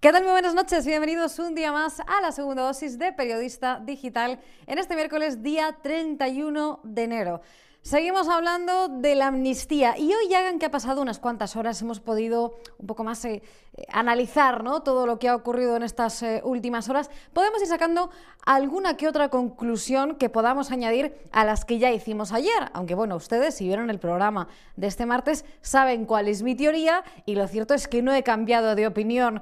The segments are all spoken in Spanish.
¿Qué tal? Muy buenas noches, bienvenidos un día más a la segunda dosis de Periodista Digital en este miércoles día 31 de enero. Seguimos hablando de la amnistía y hoy ya que ha pasado unas cuantas horas hemos podido un poco más eh, eh, analizar ¿no? todo lo que ha ocurrido en estas eh, últimas horas. Podemos ir sacando alguna que otra conclusión que podamos añadir a las que ya hicimos ayer. Aunque bueno, ustedes si vieron el programa de este martes saben cuál es mi teoría y lo cierto es que no he cambiado de opinión,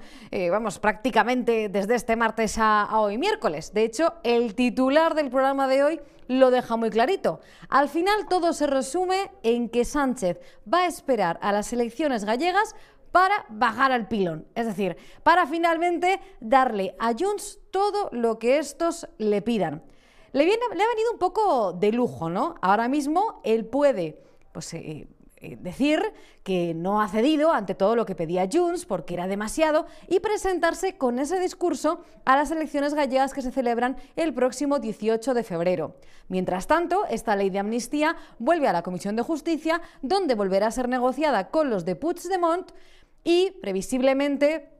vamos, prácticamente desde este martes a hoy miércoles. De hecho, el titular del programa de hoy lo deja muy clarito. Al final todo se resume en que Sánchez va a esperar a las elecciones gallegas para bajar al pilón, es decir, para finalmente darle a Junts todo lo que estos le pidan. Le, viene, le ha venido un poco de lujo, ¿no? Ahora mismo él puede pues, eh, decir que no ha cedido ante todo lo que pedía Junts porque era demasiado y presentarse con ese discurso a las elecciones gallegas que se celebran el próximo 18 de febrero. Mientras tanto, esta ley de amnistía vuelve a la Comisión de Justicia, donde volverá a ser negociada con los de Puigdemont y previsiblemente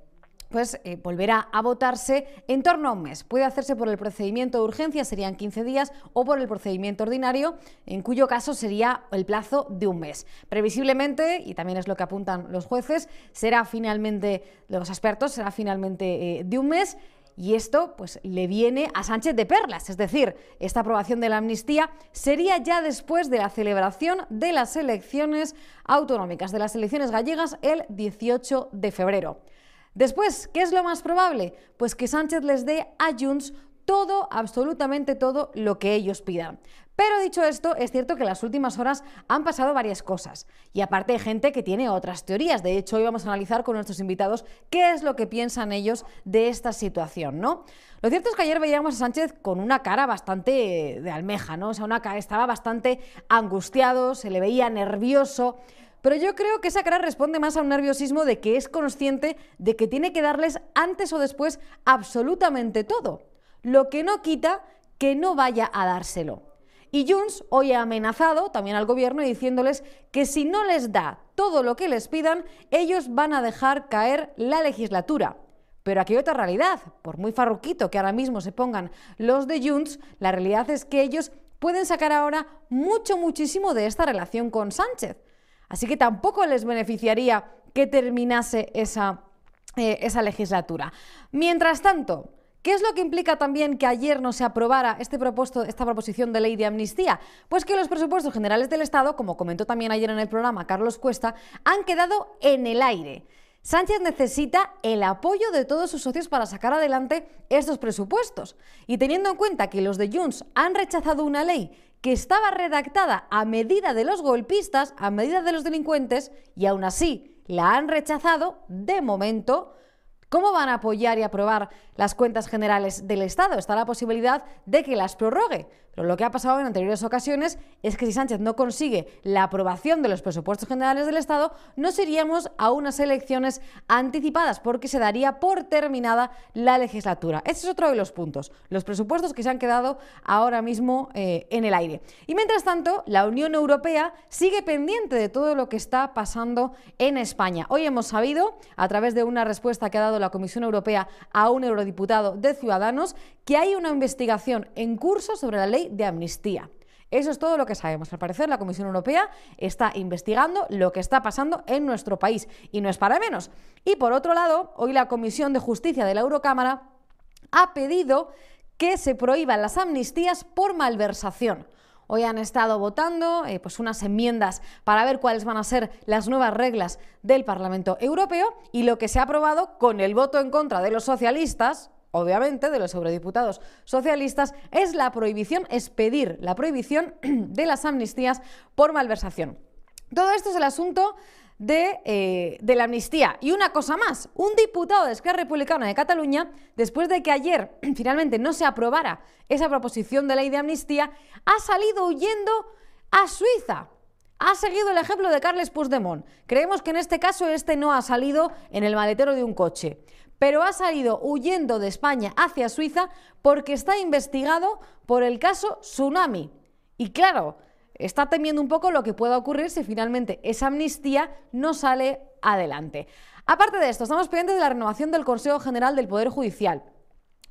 pues eh, volverá a votarse en torno a un mes. Puede hacerse por el procedimiento de urgencia, serían 15 días, o por el procedimiento ordinario, en cuyo caso sería el plazo de un mes. Previsiblemente, y también es lo que apuntan los jueces, será finalmente, los expertos, será finalmente eh, de un mes. Y esto pues le viene a Sánchez de perlas, es decir, esta aprobación de la amnistía sería ya después de la celebración de las elecciones autonómicas, de las elecciones gallegas el 18 de febrero. Después, ¿qué es lo más probable? Pues que Sánchez les dé a Junts todo, absolutamente todo lo que ellos pidan. Pero dicho esto, es cierto que en las últimas horas han pasado varias cosas. Y aparte hay gente que tiene otras teorías. De hecho, hoy vamos a analizar con nuestros invitados qué es lo que piensan ellos de esta situación, ¿no? Lo cierto es que ayer veíamos a Sánchez con una cara bastante de almeja, ¿no? O sea, una cara, estaba bastante angustiado, se le veía nervioso. Pero yo creo que esa cara responde más a un nerviosismo de que es consciente de que tiene que darles antes o después absolutamente todo, lo que no quita que no vaya a dárselo. Y Junts hoy ha amenazado también al gobierno diciéndoles que si no les da todo lo que les pidan, ellos van a dejar caer la legislatura. Pero aquí hay otra realidad. Por muy farruquito que ahora mismo se pongan los de Junts, la realidad es que ellos pueden sacar ahora mucho, muchísimo de esta relación con Sánchez. Así que tampoco les beneficiaría que terminase esa, eh, esa legislatura. Mientras tanto, ¿Qué es lo que implica también que ayer no se aprobara este propuesto, esta proposición de ley de amnistía? Pues que los presupuestos generales del Estado, como comentó también ayer en el programa Carlos Cuesta, han quedado en el aire. Sánchez necesita el apoyo de todos sus socios para sacar adelante estos presupuestos. Y teniendo en cuenta que los de Junts han rechazado una ley que estaba redactada a medida de los golpistas, a medida de los delincuentes, y aún así la han rechazado, de momento, ¿cómo van a apoyar y aprobar las cuentas generales del Estado? Está la posibilidad de que las prorrogue. Lo que ha pasado en anteriores ocasiones es que si Sánchez no consigue la aprobación de los presupuestos generales del Estado, nos iríamos a unas elecciones anticipadas porque se daría por terminada la legislatura. Ese es otro de los puntos, los presupuestos que se han quedado ahora mismo eh, en el aire. Y mientras tanto, la Unión Europea sigue pendiente de todo lo que está pasando en España. Hoy hemos sabido, a través de una respuesta que ha dado la Comisión Europea a un eurodiputado de Ciudadanos, que hay una investigación en curso sobre la ley de amnistía. Eso es todo lo que sabemos. Al parecer, la Comisión Europea está investigando lo que está pasando en nuestro país y no es para menos. Y por otro lado, hoy la Comisión de Justicia de la Eurocámara ha pedido que se prohíban las amnistías por malversación. Hoy han estado votando eh, pues unas enmiendas para ver cuáles van a ser las nuevas reglas del Parlamento Europeo y lo que se ha aprobado con el voto en contra de los socialistas, obviamente, de los eurodiputados socialistas, es la prohibición, es pedir la prohibición de las amnistías por malversación. Todo esto es el asunto de, eh, de, la amnistía. Y una cosa más, un diputado de Esquerra Republicana de Cataluña, después de que ayer finalmente no se aprobara esa proposición de ley de amnistía, ha salido huyendo a Suiza. Ha seguido el ejemplo de Carles Puigdemont. Creemos que en este caso este no ha salido en el maletero de un coche pero ha salido huyendo de España hacia Suiza porque está investigado por el caso Tsunami. Y claro, está temiendo un poco lo que pueda ocurrir si finalmente esa amnistía no sale adelante. Aparte de esto, estamos pendientes de la renovación del Consejo General del Poder Judicial.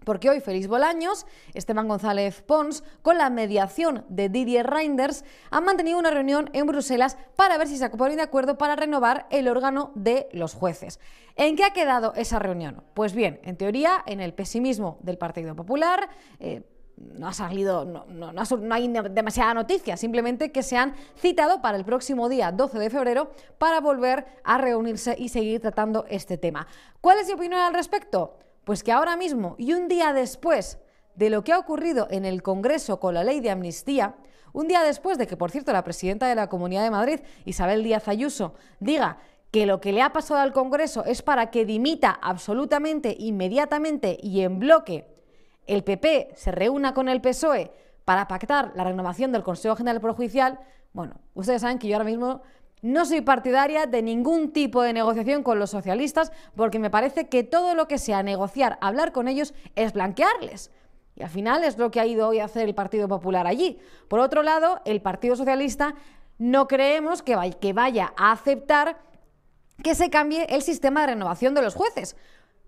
Porque hoy Félix Bolaños, Esteban González Pons, con la mediación de Didier Reinders, han mantenido una reunión en Bruselas para ver si se ponen de acuerdo para renovar el órgano de los jueces. ¿En qué ha quedado esa reunión? Pues bien, en teoría, en el pesimismo del Partido Popular. Eh, no ha salido, no, no, hay demasiada noticia, simplemente que se han citado para el próximo día 12 de febrero para volver a reunirse y seguir tratando este tema. ¿Cuál es mi opinión al respecto? Pues que ahora mismo y un día después de lo que ha ocurrido en el Congreso con la ley de amnistía, un día después de que, por cierto, la presidenta de la Comunidad de Madrid, Isabel Díaz Ayuso, diga que lo que le ha pasado al Congreso es para que dimita absolutamente, inmediatamente y en bloque el PP se reúna con el PSOE para pactar la renovación del Consejo General Judicial, bueno, ustedes saben que yo ahora mismo no soy partidaria de ningún tipo de negociación con los socialistas porque me parece que todo lo que sea negociar, hablar con ellos, es blanquearles. Y al final es lo que ha ido hoy a hacer el Partido Popular allí. Por otro lado, el Partido Socialista no creemos que vaya a aceptar que se cambie el sistema de renovación de los jueces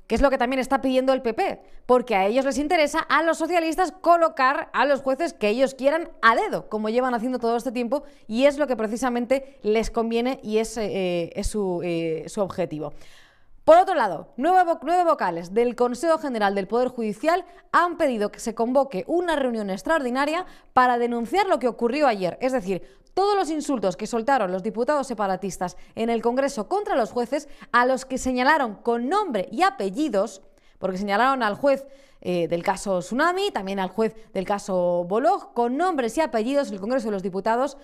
que es lo que también está pidiendo el PP, porque a ellos les interesa a los socialistas colocar a los jueces que ellos quieran a dedo, como llevan haciendo todo este tiempo, y es lo que precisamente les conviene y es, eh, su, eh, su objetivo. Por otro lado, nueve, vocales del Consejo General del Poder Judicial han pedido que se convoque una reunión extraordinaria para denunciar lo que ocurrió ayer, es decir, todos los insultos que soltaron los diputados separatistas en el Congreso contra los jueces, a los que señalaron con nombre y apellidos, porque señalaron al juez eh, del caso Tsunami, también al juez del caso Bolog, con nombres y apellidos el Congreso de los Diputados,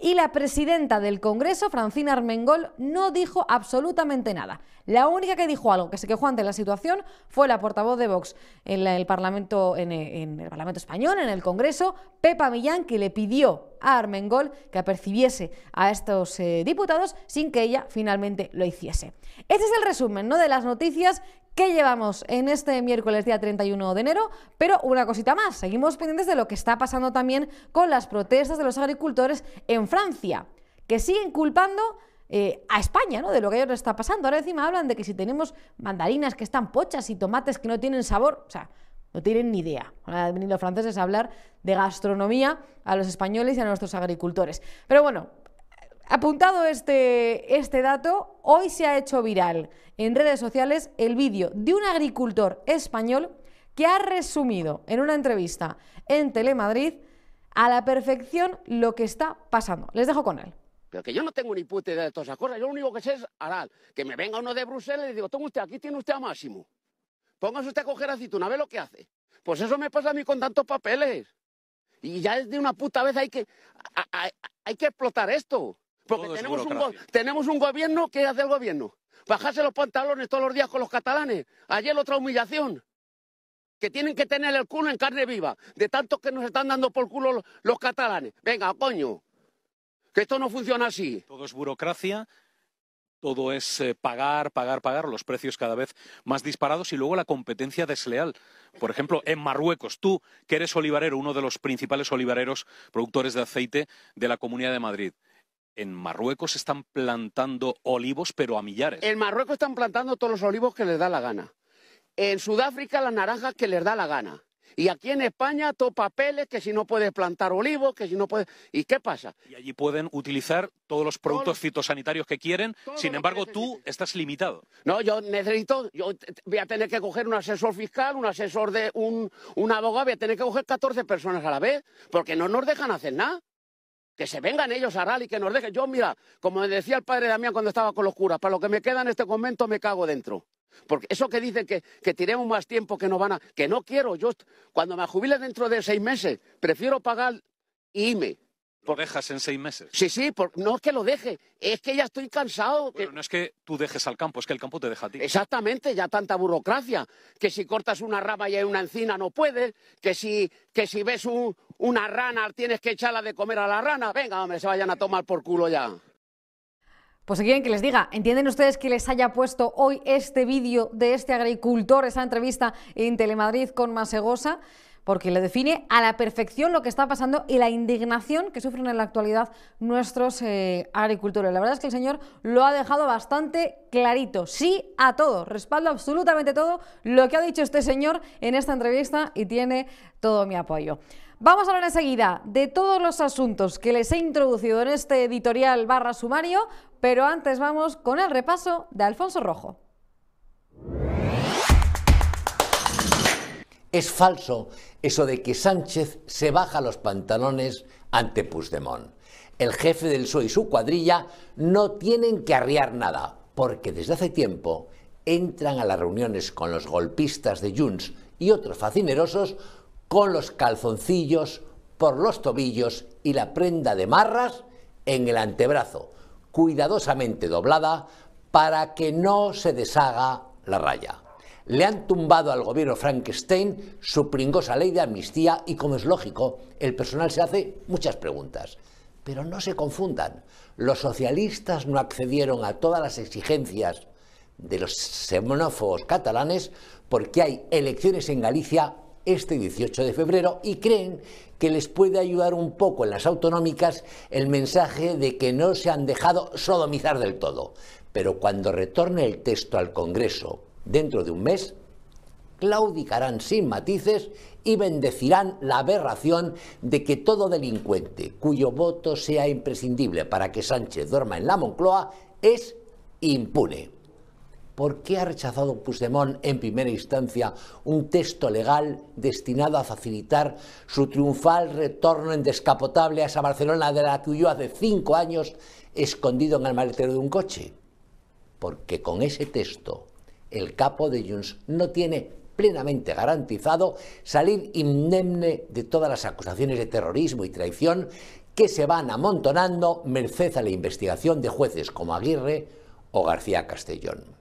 y la presidenta del Congreso, Francina Armengol, no dijo absolutamente nada. La única que dijo algo que se quejó ante la situación fue la portavoz de Vox en el Parlamento español, en el Congreso, Pepa Millán, que le pidió a Armengol que apercibiese a estos eh, diputados sin que ella finalmente lo hiciese. Este es el resumen ¿no? de las noticias ¿Qué llevamos en este miércoles día 31 de enero? Pero una cosita más, seguimos pendientes de lo que está pasando también con las protestas de los agricultores en Francia, que siguen culpando eh, a España, ¿no? De lo que ellos está pasando. Ahora encima hablan de que si tenemos mandarinas que están pochas y tomates que no tienen sabor, o sea, no tienen ni idea. Van a venir los franceses a hablar de gastronomía a los españoles y a nuestros agricultores. Pero bueno, Apuntado este, este dato, hoy se ha hecho viral en redes sociales el vídeo de un agricultor español que ha resumido en una entrevista en Telemadrid a la perfección lo que está pasando. Les dejo con él. Pero que yo no tengo ni puta idea de todas esas cosas. Yo lo único que sé es aral. Que me venga uno de Bruselas y le digo, toma usted, aquí tiene usted a Máximo. Póngase usted a coger aceituna, ve lo que hace. Pues eso me pasa a mí con tantos papeles. Y ya es de una puta vez hay que, hay que explotar esto. Porque tenemos un, tenemos un gobierno, ¿qué hace el gobierno? Bajarse los pantalones todos los días con los catalanes. Ayer otra humillación. Que tienen que tener el culo en carne viva, de tanto que nos están dando por culo los, catalanes. Venga, coño, que esto no funciona así. Todo es burocracia, todo es eh, pagar, pagar, pagar, los precios cada vez más disparados y luego la competencia desleal. Por ejemplo, en Marruecos, tú que eres olivarero, uno de los principales olivareros productores de aceite de la Comunidad de Madrid, en Marruecos están plantando olivos, pero a millares. En Marruecos están plantando todos los olivos que les da la gana. En Sudáfrica las naranjas que les da la gana. Y aquí en España, todo papeles, que si no puedes plantar olivos, que si no puedes... ¿Y qué pasa? Y allí pueden utilizar todos los productos fitosanitarios que quieren, sin embargo tú estás limitado. No, yo necesito, yo voy a tener que coger un asesor fiscal, un asesor de un, un abogado, voy a tener que coger 14 personas a la vez, porque no nos dejan hacer nada. Que se vengan ellos a rally, que nos dejen. Yo, mira, como decía el padre Damián cuando estaba con los curas, para lo que me queda en este convento me cago dentro. Porque eso que dicen que, que tiremos más tiempo, que no van a... Que no quiero. Yo, cuando me jubile dentro de seis meses, prefiero pagar IME ¿Lo dejas en seis meses? Sí, sí, no es que lo deje, es que ya estoy cansado. Bueno, no es que tú dejes al campo, es que el campo te deja a ti. Exactamente, ya tanta burocracia, que si cortas una rama y hay una encina no puedes, que si, que si ves una rana tienes que echarla de comer a la rana, venga, hombre, se vayan a tomar por culo ya. Pues si quieren que les diga, ¿entienden ustedes que les haya puesto hoy este vídeo de este agricultor, esa entrevista en Telemadrid con Masegosa? porque le define a la perfección lo que está pasando y la indignación que sufren en la actualidad nuestros eh, agricultores. La verdad es que el señor lo ha dejado bastante clarito. Sí a todo, respaldo absolutamente todo lo que ha dicho este señor en esta entrevista y tiene todo mi apoyo. Vamos a hablar enseguida de todos los asuntos que les he introducido en este editorial barra sumario, pero antes vamos con el repaso de Alfonso Rojo. Es falso eso de que Sánchez se baja los pantalones ante Puigdemont. El jefe del PSOE y su cuadrilla no tienen que arriar nada, porque desde hace tiempo entran a las reuniones con los golpistas de Junts y otros facinerosos con los calzoncillos por los tobillos y la prenda de marras en el antebrazo, cuidadosamente doblada para que no se deshaga la raya le han tumbado al gobierno Frankenstein su pringosa ley de amnistía y, como es lógico, el personal se hace muchas preguntas. Pero no se confundan, los socialistas no accedieron a todas las exigencias de los xenófobos catalanes porque hay elecciones en Galicia este 18 de febrero y creen que les puede ayudar un poco en las autonómicas el mensaje de que no se han dejado sodomizar del todo. Pero cuando retorne el texto al Congreso dentro de un mes, claudicarán sin matices y bendecirán la aberración de que todo delincuente cuyo voto sea imprescindible para que Sánchez duerma en la Moncloa es impune. ¿Por qué ha rechazado Puigdemont en primera instancia un texto legal destinado a facilitar su triunfal retorno en descapotable a esa Barcelona de la que huyó hace cinco años escondido en el maletero de un coche? Porque con ese texto el capo de Junts no tiene plenamente garantizado salir indemne de todas las acusaciones de terrorismo y traición que se van amontonando merced a la investigación de jueces como Aguirre o García Castellón.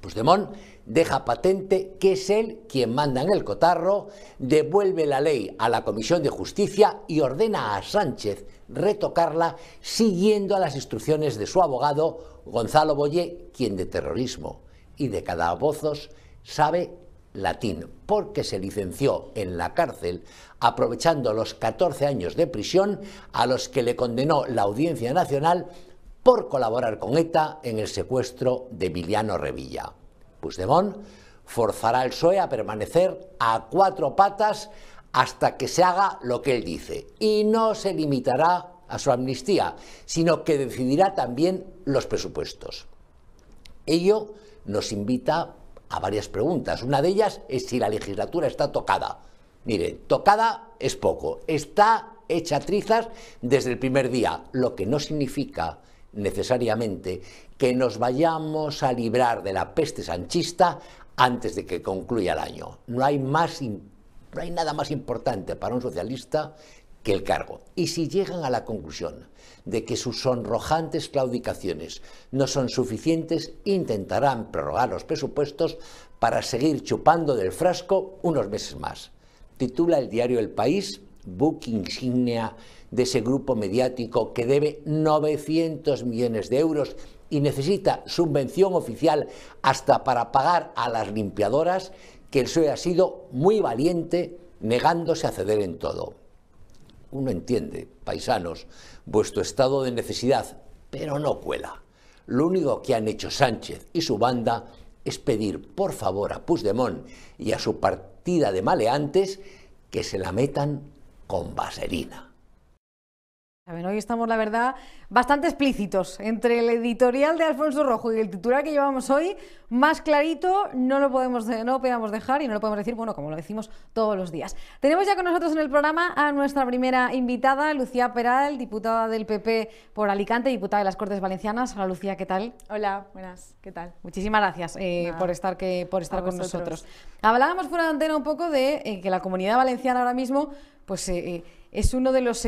Puigdemont deja patente que es él quien manda en el cotarro, devuelve la ley a la Comisión de Justicia y ordena a Sánchez retocarla siguiendo a las instrucciones de su abogado Gonzalo Boyé, quien de terrorismo y de calabozos sabe latín, porque se licenció en la cárcel aprovechando los 14 años de prisión a los que le condenó la Audiencia Nacional por colaborar con ETA en el secuestro de Emiliano Revilla. Puigdemont forzará al PSOE a permanecer a cuatro patas hasta que se haga lo que él dice y no se limitará a su amnistía, sino que decidirá también los presupuestos. Ello nos invita a varias preguntas. Una de ellas es si la legislatura está tocada. Mire, tocada es poco, está hecha trizas desde el primer día, lo que no significa necesariamente que nos vayamos a librar de la peste sanchista antes de que concluya el año. No hay, más, no hay nada más importante para un socialista que el cargo. Y si llegan a la conclusión de que sus sonrojantes claudicaciones no son suficientes, intentarán prorrogar los presupuestos para seguir chupando del frasco unos meses más. Titula el diario El País, book insignia de ese grupo mediático que debe 900 millones de euros y necesita subvención oficial hasta para pagar a las limpiadoras, que el PSOE ha sido muy valiente negándose a ceder en todo uno entiende, paisanos, vuestro estado de necesidad, pero no cuela. Lo único que han hecho Sánchez y su banda es pedir por favor a Puigdemont y a su partida de maleantes que se la metan con vaselina hoy estamos, la verdad, bastante explícitos. Entre el editorial de Alfonso Rojo y el titular que llevamos hoy, más clarito no lo podemos, no podemos dejar y no lo podemos decir, bueno, como lo decimos todos los días. Tenemos ya con nosotros en el programa a nuestra primera invitada, Lucía Peral, diputada del PP por Alicante, diputada de las Cortes Valencianas. Hola, Lucía, ¿qué tal? Hola, buenas, ¿qué tal? Muchísimas gracias eh, por estar, que, por estar con nosotros. Hablábamos fuera de antena un poco de eh, que la comunidad valenciana ahora mismo pues, eh, es uno de los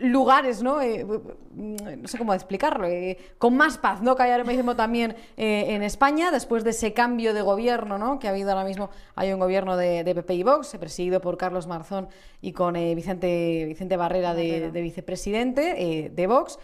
lugares, ¿no? Eh, no sé cómo explicarlo, eh, con más paz, ¿no? Que hay ahora mismo también eh, en España, después de ese cambio de gobierno, ¿no? Que ha habido ahora mismo, hay un gobierno de, PP y Vox, presidido por Carlos Marzón y con Vicente, Vicente Barrera de, vicepresidente de Vox.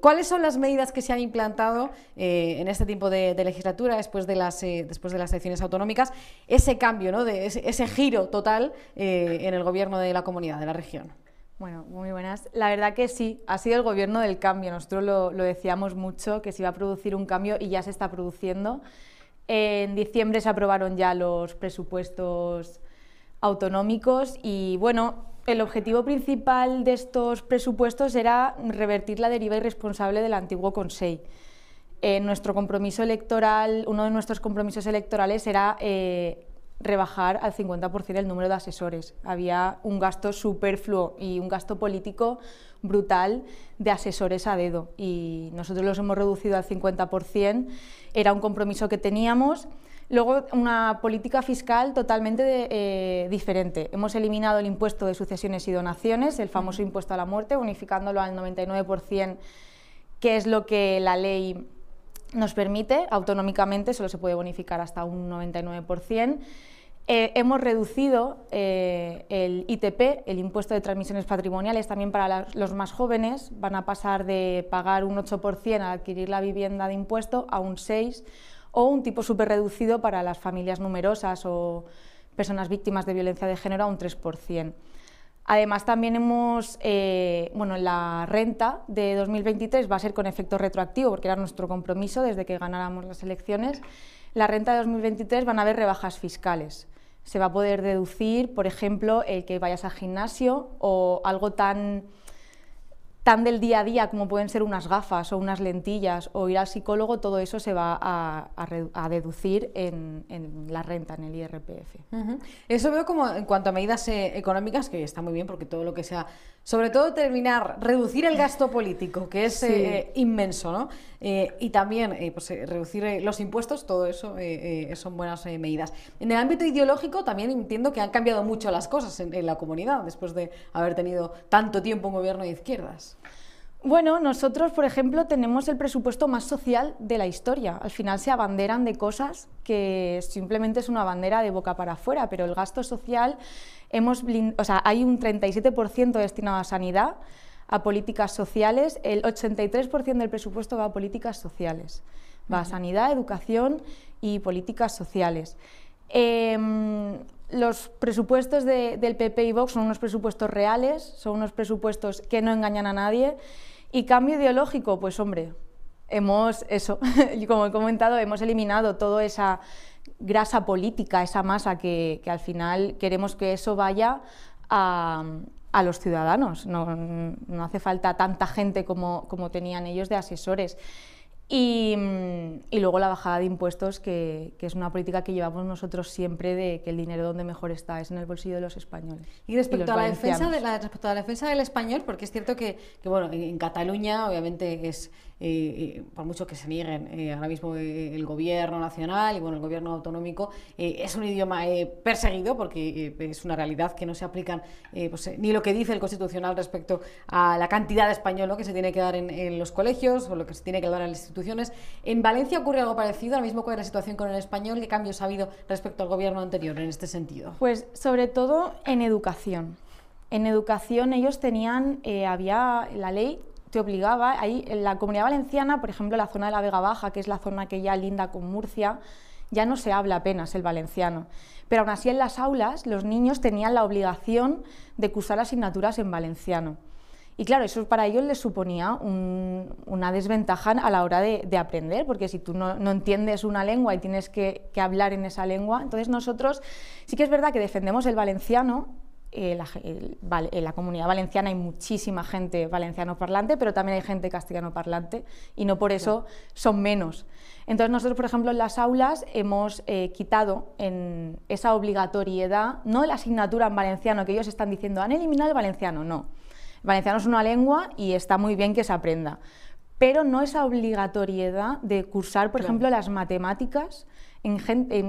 ¿Cuáles son las medidas que se han implantado en este tiempo de, legislatura, después de, las, después de las elecciones autonómicas? Ese cambio, ¿no? De ese, ese giro total en el gobierno de la comunidad, de la región. Bueno, muy buenas. La verdad que sí, ha sido el gobierno del cambio. Nosotros lo, decíamos mucho, que se iba a producir un cambio y ya se está produciendo. En diciembre se aprobaron ya los presupuestos autonómicos y bueno, el objetivo principal de estos presupuestos era revertir la deriva irresponsable del antiguo Consejo. En nuestro compromiso electoral, uno de nuestros compromisos electorales era eh, rebajar al 50% el número de asesores. Había un gasto superfluo y un gasto político brutal de asesores a dedo y nosotros los hemos reducido al 50%, era un compromiso que teníamos. Luego, una política fiscal totalmente eh, diferente. Hemos eliminado el impuesto de sucesiones y donaciones, el famoso impuesto a la muerte, unificándolo al 99%, que es lo que la ley nos permite, autonómicamente solo se puede bonificar hasta un 99%. Eh, hemos reducido eh, el ITP, el impuesto de transmisiones patrimoniales, también para los más jóvenes. Van a pasar de pagar un 8% al adquirir la vivienda de impuesto a un 6% o un tipo súper reducido para las familias numerosas o personas víctimas de violencia de género a un 3%. Además, también hemos, eh, bueno, la renta de 2023 va a ser con efecto retroactivo, porque era nuestro compromiso desde que ganáramos las elecciones. La renta de 2023 van a haber rebajas fiscales. Se va a poder deducir, por ejemplo, el que vayas al gimnasio o algo tan tan del día a día como pueden ser unas gafas o unas lentillas o ir al psicólogo, todo eso se va a, deducir en, la renta, en el IRPF. Eso veo como en cuanto a medidas eh, económicas, que está muy bien porque todo lo que sea, sobre todo terminar, reducir el gasto político, que es eh, inmenso, ¿no? Eh, y también pues, reducir los impuestos, todo eso son buenas medidas. En el ámbito ideológico también entiendo que han cambiado mucho las cosas en la comunidad después de haber tenido tanto tiempo un gobierno de izquierdas. Bueno, nosotros, por ejemplo, tenemos el presupuesto más social de la historia. Al final se abanderan de cosas que simplemente es una bandera de boca para afuera, pero el gasto social, hemos o sea, hay un 37% destinado a sanidad, a políticas sociales, el 83% del presupuesto va a políticas sociales, va a sanidad, educación y políticas sociales. Em, los presupuestos del PP y Vox son unos presupuestos reales, son unos presupuestos que no engañan a nadie y cambio ideológico, pues hombre, hemos, eso, como he comentado, hemos eliminado toda esa grasa política, esa masa que, al final queremos que eso vaya a, los ciudadanos. No, hace falta tanta gente como tenían ellos de asesores. Mm, y, luego la bajada de impuestos, que, es una política que llevamos nosotros siempre de que el dinero donde mejor está es en el bolsillo de los españoles. Y respecto, a, la defensa de la, respecto a la defensa del español, porque es cierto que, que bueno, en Cataluña obviamente es eh, por mucho que se nieguen eh, ahora mismo eh, el gobierno nacional y bueno, el gobierno autonómico, es un idioma perseguido porque es una realidad que no se aplican pues, ni lo que dice el Constitucional respecto a la cantidad de español que se tiene que dar en, los colegios o lo que se tiene que dar en las instituciones. En Valencia ocurre algo parecido, ahora mismo cuál es la situación con el español, qué cambios ha habido respecto al gobierno anterior en este sentido. Pues sobre todo en educación. En educación ellos tenían, había la ley te obligaba, ahí en la comunidad valenciana, por ejemplo, la zona de la Vega Baja, que es la zona que ya linda con Murcia, ya no se habla apenas el valenciano. Pero aún así en las aulas los niños tenían la obligación de cursar asignaturas en valenciano. Y claro, eso para ellos les suponía una desventaja a la hora de, aprender, porque si tú no, entiendes una lengua y tienes que, que hablar en esa lengua, entonces nosotros sí que es verdad que defendemos el valenciano, en la, comunidad valenciana hay muchísima gente valenciano parlante, pero también hay gente castellano parlante y no por eso son menos. Entonces nosotros, por ejemplo, en las aulas hemos eh, quitado en esa obligatoriedad, no la asignatura en valenciano, que ellos están diciendo, han eliminado el valenciano, no. El valenciano es una lengua y está muy bien que se aprenda, pero no esa obligatoriedad de cursar, por ejemplo, las matemáticas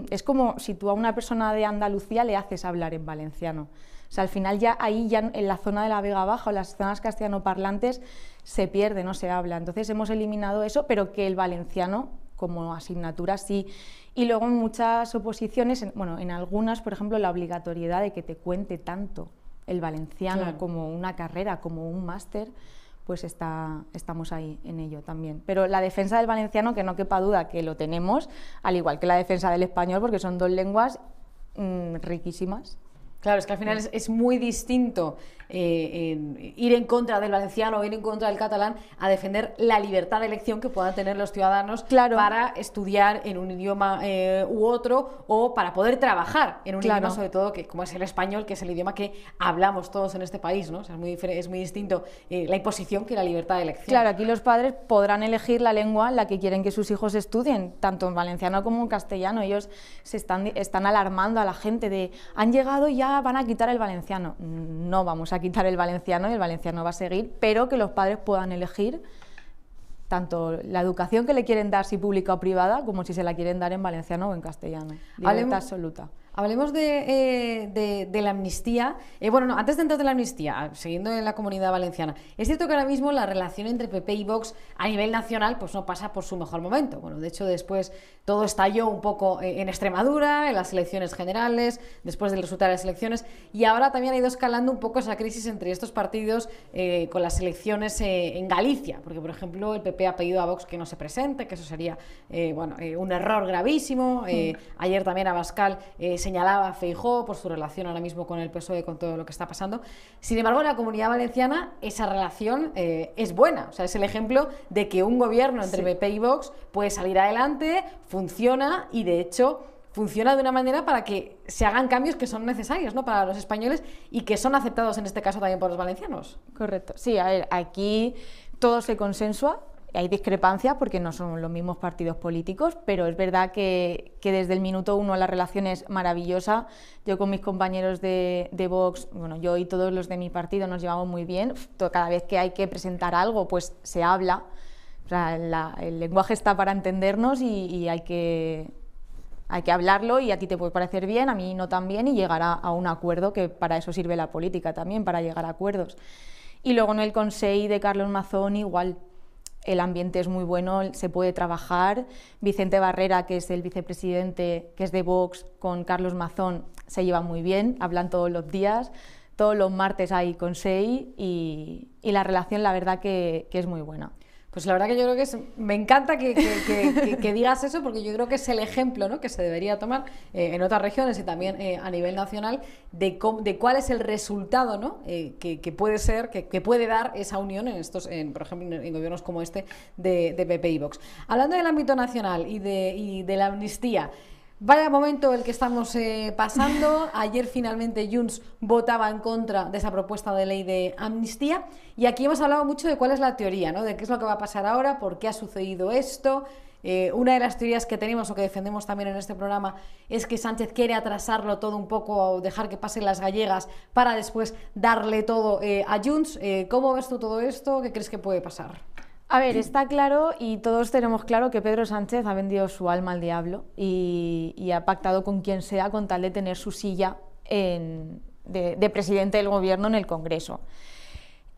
es como si tú a una persona de Andalucía le haces hablar en valenciano. O sea, al final ya ahí, ya en la zona de la Vega Baja o las zonas castellanoparlantes, se pierde, no se habla. Entonces hemos eliminado eso, pero que el valenciano como asignatura sí. Y luego en muchas oposiciones, bueno, en algunas, por ejemplo, la obligatoriedad de que te cuente tanto el valenciano como una carrera, como un máster, pues está, estamos ahí en ello también. Pero la defensa del valenciano, que no quepa duda que lo tenemos, al igual que la defensa del español, porque son dos lenguas mm, riquísimas. Claro, es que al final es, muy distinto eh, ir en contra del valenciano o ir en contra del catalán a defender la libertad de elección que puedan tener los ciudadanos para estudiar en un idioma eh, u otro o para poder trabajar en un idioma, sobre todo, que como es el español, que es el idioma que hablamos todos en este país, ¿no? es, muy, es muy distinto eh, la imposición que la libertad de elección. Claro, aquí los padres podrán elegir la lengua en la que quieren que sus hijos estudien, tanto en valenciano como en castellano. Ellos se están, están alarmando a la gente de han llegado ya van a quitar el valenciano. No vamos a quitar el valenciano y el valenciano va a seguir, pero que los padres puedan elegir tanto la educación que le quieren dar, si pública o privada, como si se la quieren dar en valenciano o en castellano. Libertad absoluta. Hablemos de, eh, la amnistía. Eh, bueno, no, antes de entrar de la amnistía, siguiendo en la comunidad valenciana, es cierto que ahora mismo la relación entre PP y Vox a nivel nacional pues no pasa por su mejor momento. Bueno, de hecho después todo estalló un poco eh, en Extremadura, en las elecciones generales, después del resultado de las elecciones, y ahora también ha ido escalando un poco esa crisis entre estos partidos con las elecciones en Galicia, porque por ejemplo el PP ha pedido a Vox que no se presente, que eso sería bueno, un error gravísimo. Mm. Ayer también Abascal se señalaba Feijó por su relación ahora mismo con el PSOE, con todo lo que está pasando. Sin embargo, en la comunidad valenciana esa relación eh, es buena. O sea, es el ejemplo de que un gobierno entre PP y Vox puede salir adelante, funciona y de hecho funciona de una manera para que se hagan cambios que son necesarios ¿no? para los españoles y que son aceptados en este caso también por los valencianos. Correcto. Sí, a ver, aquí todo se consensua, hay discrepancias porque no son los mismos partidos políticos, pero es verdad que, desde el minuto uno la relación es maravillosa. Yo con mis compañeros de, Vox, bueno, yo y todos los de mi partido nos llevamos muy bien. Cada vez que hay que presentar algo, pues se habla. el lenguaje está para entendernos y, hay, que, hay que hablarlo y a ti te puede parecer bien, a mí no tan bien y llegar a, a un acuerdo, que para eso sirve la política también, para llegar a acuerdos. Y luego en el Consejo de Carlos Mazón igual el ambiente es muy bueno, se puede trabajar. Vicente Barrera, que es el vicepresidente, que es de Vox, con Carlos Mazón, se lleva muy bien, hablan todos los días. Todos los martes hay consejo y, y la relación, la verdad, que es muy buena. Pues la verdad que yo creo que es, me encanta que, digas eso porque yo creo que es el ejemplo ¿no? que se debería tomar eh, en otras regiones y también eh, a nivel nacional de, de cuál es el resultado ¿no? Eh, que, puede ser, que, puede dar esa unión en estos, en, por ejemplo, en, gobiernos como este de, de PP y Vox. Hablando del ámbito nacional y de la amnistía, Vaya momento el que estamos eh, pasando. Ayer finalmente Junts votaba en contra de esa propuesta de ley de amnistía y aquí hemos hablado mucho de cuál es la teoría, ¿no? De qué es lo que va a pasar ahora, por qué ha sucedido esto. Eh, una de las teorías que tenemos o que defendemos también en este programa es que Sánchez quiere atrasarlo todo un poco o dejar que pasen las gallegas para después darle todo eh, a Junts. ¿Cómo ves tú todo esto? ¿Qué crees que puede pasar? A ver, está claro y todos tenemos claro que Pedro Sánchez ha vendido su alma al diablo y, ha pactado con quien sea con tal de tener su silla de, presidente del gobierno en el Congreso.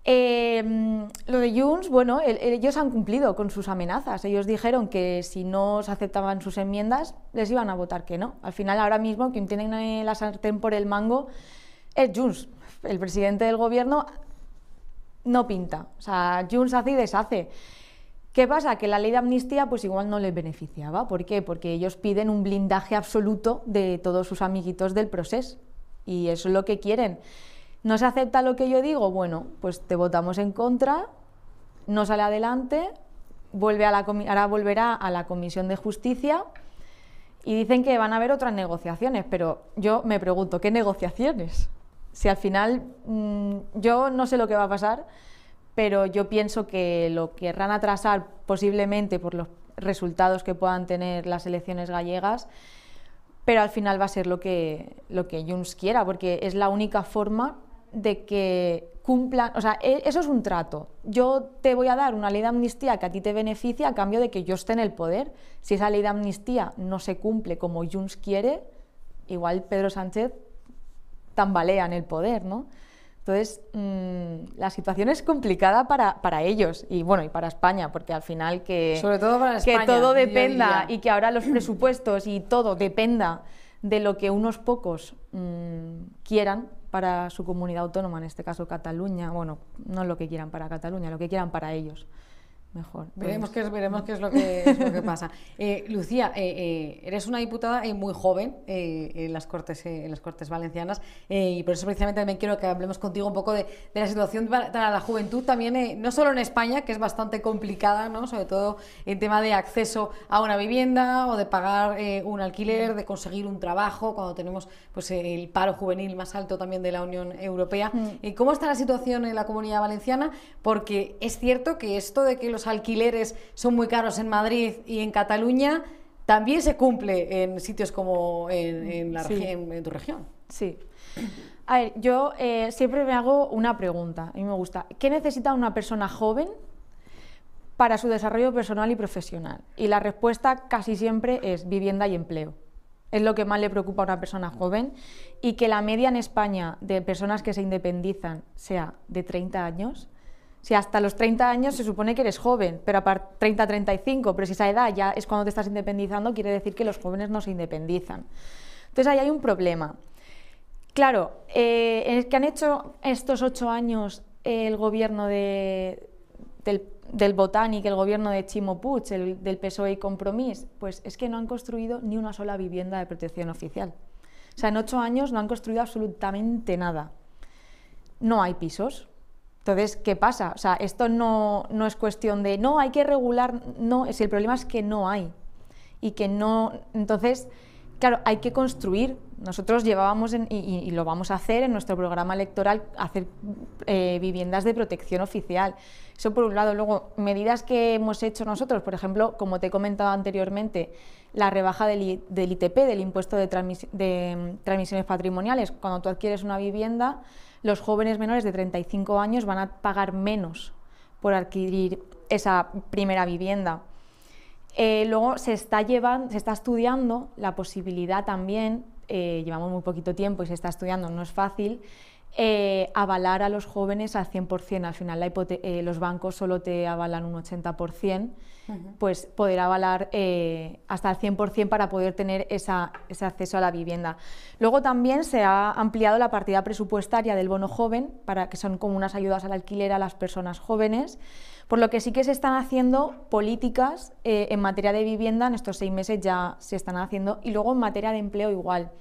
Em, lo de Junts, bueno, ellos han cumplido con sus amenazas. Ellos dijeron que si no se aceptaban sus enmiendas, les iban a votar que no. Al final, ahora mismo, quien tiene la sartén por el mango es Junts. El presidente del gobierno no pinta. O sea, Junts hace y deshace. ¿Qué pasa? Que la ley de amnistía pues igual no les beneficiaba. ¿Por qué? Porque ellos piden un blindaje absoluto de todos sus amiguitos del proceso. Y eso es lo que quieren. ¿No se acepta lo que yo digo? Bueno, pues te votamos en contra, no sale adelante, vuelve a la ahora volverá a la Comisión de Justicia y dicen que van a haber otras negociaciones, pero yo me pregunto, ¿qué negociaciones? Si al final mm, yo no sé lo que va a pasar, pero yo pienso que lo querrán atrasar posiblemente por los resultados que puedan tener las elecciones gallegas, pero al final va a ser lo que, lo que Junts quiera, porque es la única forma de que cumplan, o sea, e, eso es un trato. Yo te voy a dar una ley de amnistía que a ti te beneficia a cambio de que yo esté en el poder. Si esa ley de amnistía no se cumple como Junts quiere, igual Pedro Sánchez tambalea en el poder, ¿no? Entonces, mm, la situación es complicada para, para, ellos y bueno, y para España, porque al final que, Sobre todo para España, que todo dependa y que ahora los presupuestos y todo dependa de lo que unos pocos mmm, quieran para su comunidad autónoma, en este caso Cataluña, bueno, no lo que quieran para Cataluña, lo que quieran para ellos mejor. Veremos qué es, veremos qué es lo que, es lo que pasa. Eh, Lucía, eh, eh, eres una diputada muy joven en, las cortes, en las Cortes Valencianas y por eso precisamente también quiero que hablemos contigo un poco de, de la situación para, la juventud también, no solo en España, que es bastante complicada, ¿no? sobre todo en tema de acceso a una vivienda o de pagar un alquiler, de conseguir un trabajo, cuando tenemos pues, el paro juvenil más alto también de la Unión Europea. Mm. ¿Cómo está la situación en la comunidad valenciana? Porque es cierto que esto de que los alquileres son muy caros en Madrid y en Cataluña, también se cumple en sitios como en, la en tu región. Sí. A ver, yo eh, siempre me hago una pregunta, a mí me gusta. ¿Qué necesita una persona joven para su desarrollo personal y profesional? Y la respuesta casi siempre es vivienda y empleo. Es lo que más le preocupa a una persona joven y que la media en España de personas que se independizan sea de 30 años, si hasta los 30 años se supone que eres joven, pero a 30, 35, pero si esa edad ya es cuando te estás independizando, quiere decir que los jóvenes no se independizan. Entonces ahí hay un problema. Claro, eh, que han hecho estos ocho años el gobierno de, del, del el gobierno de Chimo Puig, el, del PSOE y Compromís, pues es que no han construido ni una sola vivienda de protección oficial. O sea, en ocho años no han construido absolutamente nada. No hay pisos, entonces, ¿qué pasa? O sea, esto no, no, es cuestión de, no, hay que regular, no, si el problema es que no hay. Y que no, entonces, claro, hay que construir. Nosotros llevábamos, y, lo vamos a hacer en nuestro programa electoral, hacer eh, viviendas de protección oficial. Eso por un lado. Luego, medidas que hemos hecho nosotros, por ejemplo, como te he comentado anteriormente, la rebaja del, del ITP, del impuesto de, de mm, transmisiones patrimoniales. Cuando tú adquieres una vivienda, los jóvenes menores de 35 años van a pagar menos por adquirir esa primera vivienda. Eh, luego se está, llevando, se está estudiando la posibilidad también, eh, llevamos muy poquito tiempo y se está estudiando, no es fácil, eh, avalar a los jóvenes al 100%. Al final eh, los bancos solo te avalan un 80%, pues poder avalar hasta el 100% para poder tener ese acceso a la vivienda. Luego también se ha ampliado la partida presupuestaria del bono joven, para que son como unas ayudas al alquiler a las personas jóvenes, por lo que sí que se están haciendo políticas en materia de vivienda, en estos seis meses ya se están haciendo, y luego en materia de empleo igual.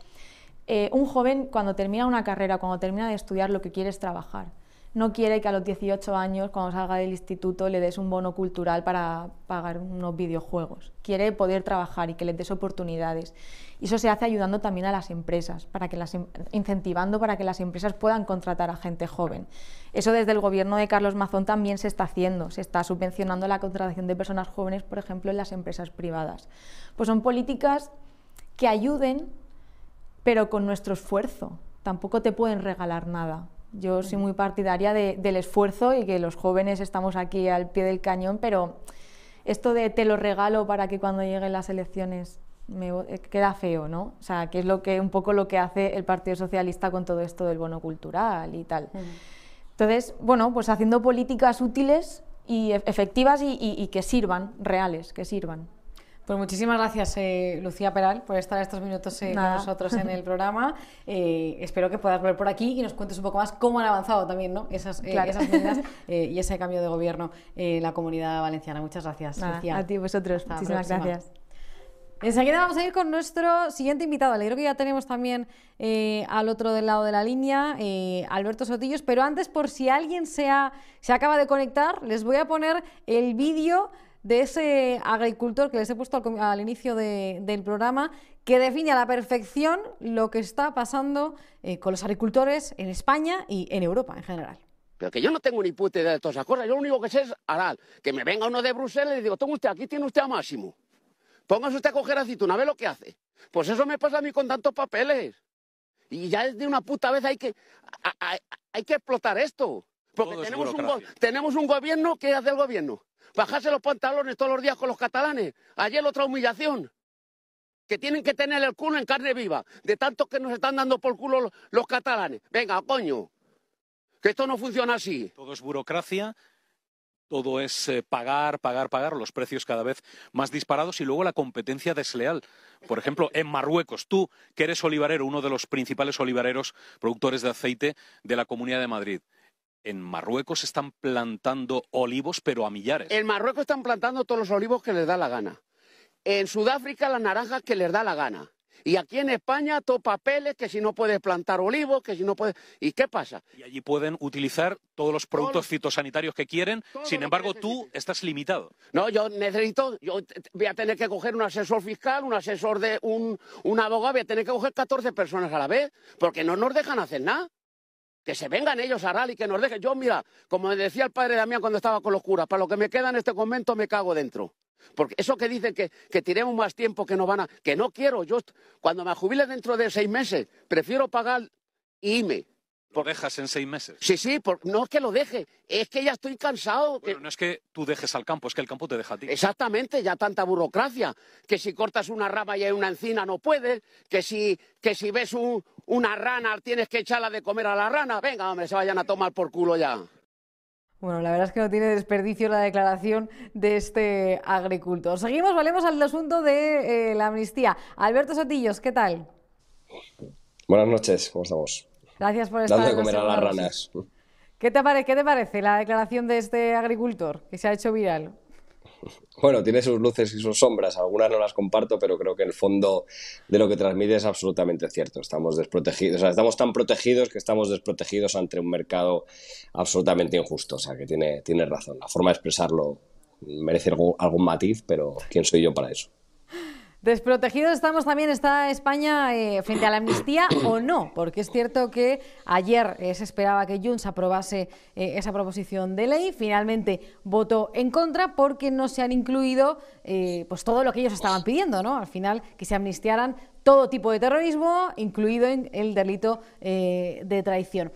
Eh, un joven cuando termina una carrera, cuando termina de estudiar, lo que quiere es trabajar. No quiere que a los 18 años, cuando salga del instituto, le des un bono cultural para pagar unos videojuegos. Quiere poder trabajar y que le des oportunidades. Y eso se hace ayudando también a las empresas, para que las, em, incentivando para que las empresas puedan contratar a gente joven. Eso desde el gobierno de Carlos Mazón también se está haciendo. Se está subvencionando la contratación de personas jóvenes, por ejemplo, en las empresas privadas. Pues son políticas que ayuden pero con nuestro esfuerzo. Tampoco te pueden regalar nada. Yo soy muy partidaria del esfuerzo y que los jóvenes estamos aquí al pie del cañón, pero esto de te lo regalo para que cuando lleguen las elecciones me eh, queda feo, ¿no? O sea, que es lo que un poco lo que hace el Partido Socialista con todo esto del bono cultural y tal. Entonces, bueno, pues haciendo políticas útiles y efectivas y que sirvan, reales, que sirvan. Pues muchísimas gracias, eh, Lucía Peral, por estar estos minutos eh, con nosotros en el programa. Eh, espero que puedas volver por aquí y nos cuentes un poco más cómo han avanzado también ¿no? esas, esas medidas y ese cambio de gobierno en la comunidad valenciana. Muchas gracias, Lucía. A ti, vosotros. muchísimas gracias. Enseguida vamos a ir con nuestro siguiente invitado. Le creo que ya tenemos también al otro del lado de la línea, Alberto Sotillos, pero antes, por si alguien se, se acaba de conectar, les voy a poner el vídeo de ese agricultor que les he puesto al, inicio del programa, que define a la perfección lo que está pasando eh, con los agricultores en España y en Europa en general. Pero que yo no tengo ni puta idea de todas esas cosas. Yo lo único que sé es aral. Que me venga uno de Bruselas y digo, toma usted, aquí tiene usted a Máximo. Póngase usted a coger aceituna, ve lo que hace. Pues eso me pasa a mí con tantos papeles. Y ya de una puta vez hay que, hay que explotar esto. Porque tenemos un, tenemos un gobierno, ¿qué hace el gobierno? Bajarse los pantalones todos los días con los catalanes. Ayer otra humillación. Que tienen que tener el culo en carne viva. De tanto que nos están dando por culo los, catalanes. Venga, coño. Que esto no funciona así. Todo es burocracia todo es eh, pagar, pagar, pagar, los precios cada vez más disparados y luego la competencia desleal. Por ejemplo, en Marruecos, tú que eres olivarero, uno de los principales olivareros productores de aceite de la Comunidad de Madrid, en Marruecos están plantando olivos, pero a millares. En Marruecos están plantando todos los olivos que les da la gana. En Sudáfrica las naranjas que les da la gana. Y aquí en España, todo papeles, que si no puedes plantar olivos, que si no puedes... ¿Y qué pasa? Y allí pueden utilizar todos los productos fitosanitarios que quieren, sin embargo tú estás limitado. No, yo necesito, yo voy a tener que coger un asesor fiscal, un asesor de un, un abogado, voy a tener que coger 14 personas a la vez, porque no nos dejan hacer nada que se vengan ellos a rally, que nos dejen. Yo, mira, como decía el padre Damián cuando estaba con los curas, para lo que me queda en este convento me cago dentro. Porque eso que dicen que, que tiremos más tiempo, que no van a... Que no quiero, yo cuando me jubile dentro de seis meses, prefiero pagar IME. ¿Lo dejas en seis meses? Sí, sí, no es que lo deje, es que ya estoy cansado. Pero no es que tú dejes al campo, es que el campo te deja a ti. Exactamente, ya tanta burocracia, que si cortas una rama y hay una encina no puedes, que si, que si ves una rana tienes que echarla de comer a la rana, venga, hombre, se vayan a tomar por culo ya. Bueno, la verdad es que no tiene desperdicio la declaración de este agricultor. Seguimos, valemos al asunto de eh, la amnistía. Alberto Sotillos, ¿qué tal? Buenas noches, ¿cómo estamos? Gracias por estar. Dando de comer a las ranas. ¿Qué te, ¿Qué te parece la declaración de este agricultor que se ha hecho viral? Bueno, tiene sus luces y sus sombras. Algunas no las comparto, pero creo que el fondo de lo que transmite es absolutamente cierto. Estamos desprotegidos, o sea, estamos tan protegidos que estamos desprotegidos ante un mercado absolutamente injusto. O sea, que tiene, tiene razón. La forma de expresarlo merece algún matiz, pero ¿quién soy yo para eso? Desprotegidos estamos también, ¿está España eh, frente a la amnistía o no? Porque es cierto que ayer eh, se esperaba que Junts aprobase eh, esa proposición de ley, finalmente votó en contra porque no se han incluido pues todo lo que ellos estaban pidiendo, ¿no? Al final que se amnistiaran todo tipo de terrorismo, incluido en el delito de traición.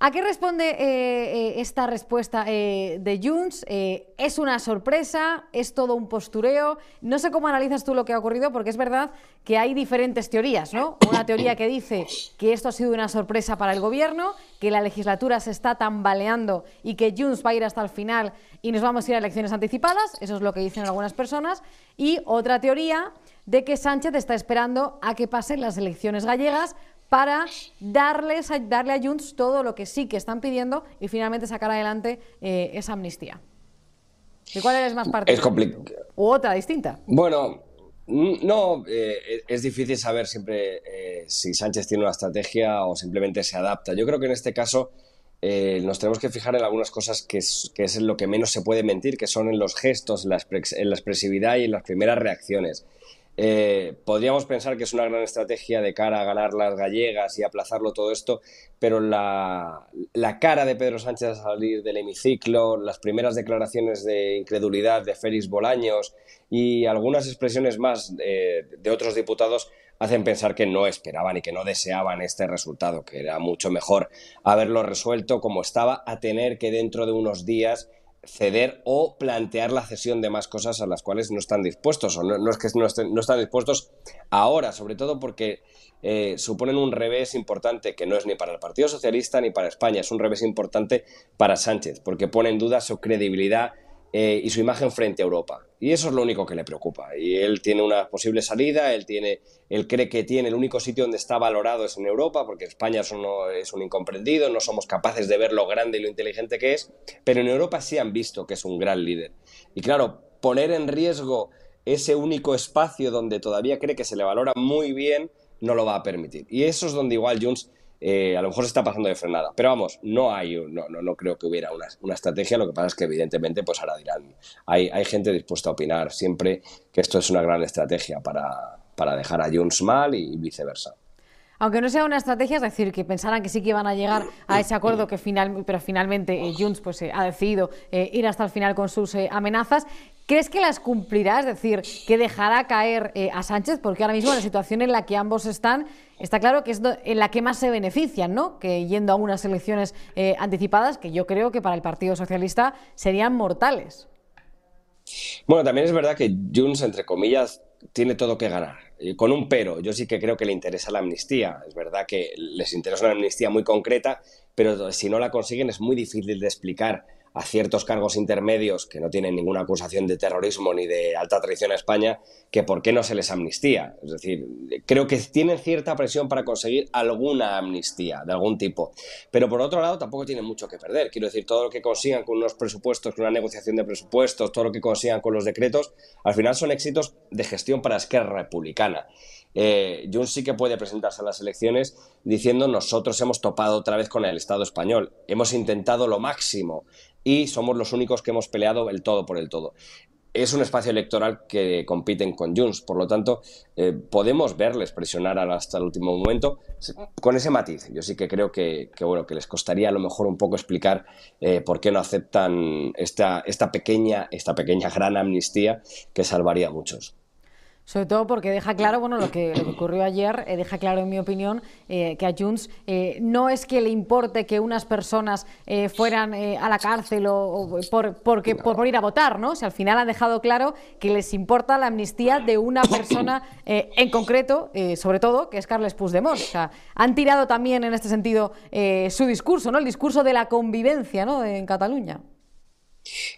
¿A qué responde eh, eh, esta respuesta eh, de Junts? ¿Es una sorpresa? ¿Es todo un postureo? No sé cómo analizas tú lo que ha ocurrido, porque es verdad que hay diferentes teorías, ¿no? Una teoría que dice que esto ha sido una sorpresa para el gobierno, que la legislatura se está tambaleando y que Junts va a ir hasta el final y nos vamos a ir a elecciones anticipadas, eso es lo que dicen algunas personas, y otra teoría de que Sánchez está esperando a que pasen las elecciones gallegas para darles, darle a Junts todo lo que sí que están pidiendo y finalmente sacar adelante eh, esa amnistía. ¿Y cuál es más parte? Es complicado. ¿U otra distinta? Bueno, no, eh, es difícil saber siempre eh, si Sánchez tiene una estrategia o simplemente se adapta. Yo creo que en este caso nos tenemos que fijar en algunas cosas que es, que es lo que menos se puede mentir, que son en los gestos, en la, en la expresividad y en las primeras reacciones. Eh, podríamos pensar que es una gran estrategia de cara a ganar las gallegas y aplazarlo todo esto, pero la, cara de Pedro Sánchez a salir del hemiciclo, las primeras declaraciones de incredulidad de Félix Bolaños y algunas expresiones más de otros diputados hacen pensar que no esperaban y que no deseaban este resultado, que era mucho mejor haberlo resuelto como estaba, a tener que dentro de unos días ceder o plantear la cesión de más cosas a las cuales no están dispuestos, o no, es que no, están dispuestos ahora, sobre todo porque eh, suponen un revés importante que no es ni para el Partido Socialista ni para España, es un revés importante para Sánchez, porque pone en duda su credibilidad eh, y su imagen frente a Europa. Y eso es lo único que le preocupa. Y él tiene una posible salida, él, tiene, él cree que tiene el único sitio donde está valorado es en Europa, porque España es, un incomprendido, no somos capaces de ver lo grande y lo inteligente que es, pero en Europa sí han visto que es un gran líder. Y claro, poner en riesgo ese único espacio donde todavía cree que se le valora muy bien, no lo va a permitir. Y eso es donde igual Junts eh, a lo mejor se está pasando de frenada. Pero vamos, no hay, no, no, no creo que hubiera una, una, estrategia, lo que pasa es que evidentemente, pues ahora dirán, hay, hay gente dispuesta a opinar siempre que esto es una gran estrategia para, para dejar a Junts mal y viceversa. Aunque no sea una estrategia, es decir, que pensaran que sí que iban a llegar a ese acuerdo, que final, pero finalmente eh, Junts pues, eh, ha decidido ir hasta el final con sus amenazas. ¿Crees que las cumplirá? Es decir, que dejará caer eh, a Sánchez, porque ahora mismo la situación en la que ambos están está claro que es en la que más se benefician, ¿no? Que yendo a unas elecciones eh, anticipadas, que yo creo que para el Partido Socialista serían mortales. Bueno, también es verdad que Junts, entre comillas, tiene todo que ganar. Y con un pero, yo sí que creo que le interesa la amnistía. Es verdad que les interesa una amnistía muy concreta, pero si no la consiguen es muy difícil de explicar a ciertos cargos intermedios que no tienen ninguna acusación de terrorismo ni de alta traición a España, que por qué no se les amnistía. Es decir, creo que tienen cierta presión para conseguir alguna amnistía de algún tipo. Pero por otro lado, tampoco tienen mucho que perder. Quiero decir, todo lo que consigan con unos presupuestos, con una negociación de presupuestos, todo lo que consigan con los decretos, al final son éxitos de gestión para Esquerra Republicana. Eh, Junts sí que puede presentarse a las elecciones diciendo nosotros hemos topado otra vez con el Estado español, hemos intentado lo máximo y somos los únicos que hemos peleado el todo por el todo. Es un espacio electoral que compiten con Junts, por lo tanto, eh, podemos verles presionar hasta el último momento con ese matiz. Yo sí que creo que, bueno, que les costaría a lo mejor un poco explicar eh, por qué no aceptan esta, esta, pequeña, esta pequeña gran amnistía que salvaría a muchos. Sobre todo porque deja claro, bueno, lo que, ocurrió ayer, eh, deja claro, en mi opinión, eh, que a Junts eh, no es que le importe que unas personas fueran a la cárcel o, por, porque, por, ir a votar, ¿no? Al final han dejado claro que les importa la amnistía de una persona en concreto, sobre todo, que es Carles Puigdemont. O sea, han tirado también en este sentido su discurso, ¿no? El discurso de la convivencia, ¿no? En Cataluña.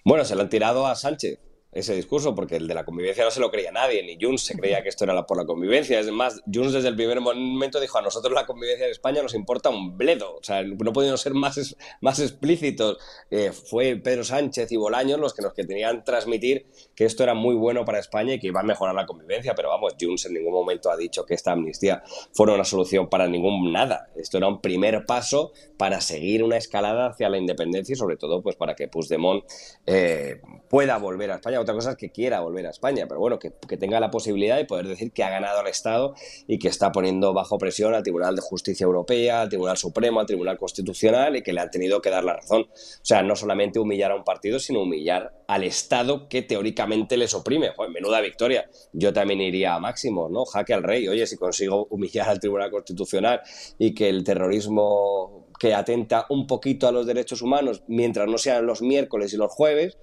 Bueno, se lo han tirado a Sánchez ese discurso, porque el de la convivencia no se lo creía nadie, ni Junts se creía que esto era por la convivencia. Es más, Junts desde el primer momento dijo, a nosotros la convivencia en España nos importa un bledo, o sea, no podían ser más, más explícitos. Eh, fue Pedro Sánchez y Bolaños los que nos que tenían transmitir que esto era muy bueno para España y que iba a mejorar la convivencia, pero vamos, Junts en ningún momento ha dicho que esta amnistía fuera una solución para ningún nada. Esto era un primer paso para seguir una escalada hacia la independencia y sobre todo pues para que Puigdemont eh, pueda volver a España otra cosa es que quiera volver a España, pero bueno, que, tenga la posibilidad de poder decir que ha ganado al Estado y que está poniendo bajo presión al Tribunal de Justicia Europea, al Tribunal Supremo, al Tribunal Constitucional y que le han tenido que dar la razón. O sea, no solamente humillar a un partido, sino humillar al Estado que teóricamente les oprime. Joder, menuda victoria. Yo también iría a máximo, ¿no? Jaque al rey. Oye, si consigo humillar al Tribunal Constitucional y que el terrorismo que atenta un poquito a los derechos humanos, mientras no sean los miércoles y los jueves,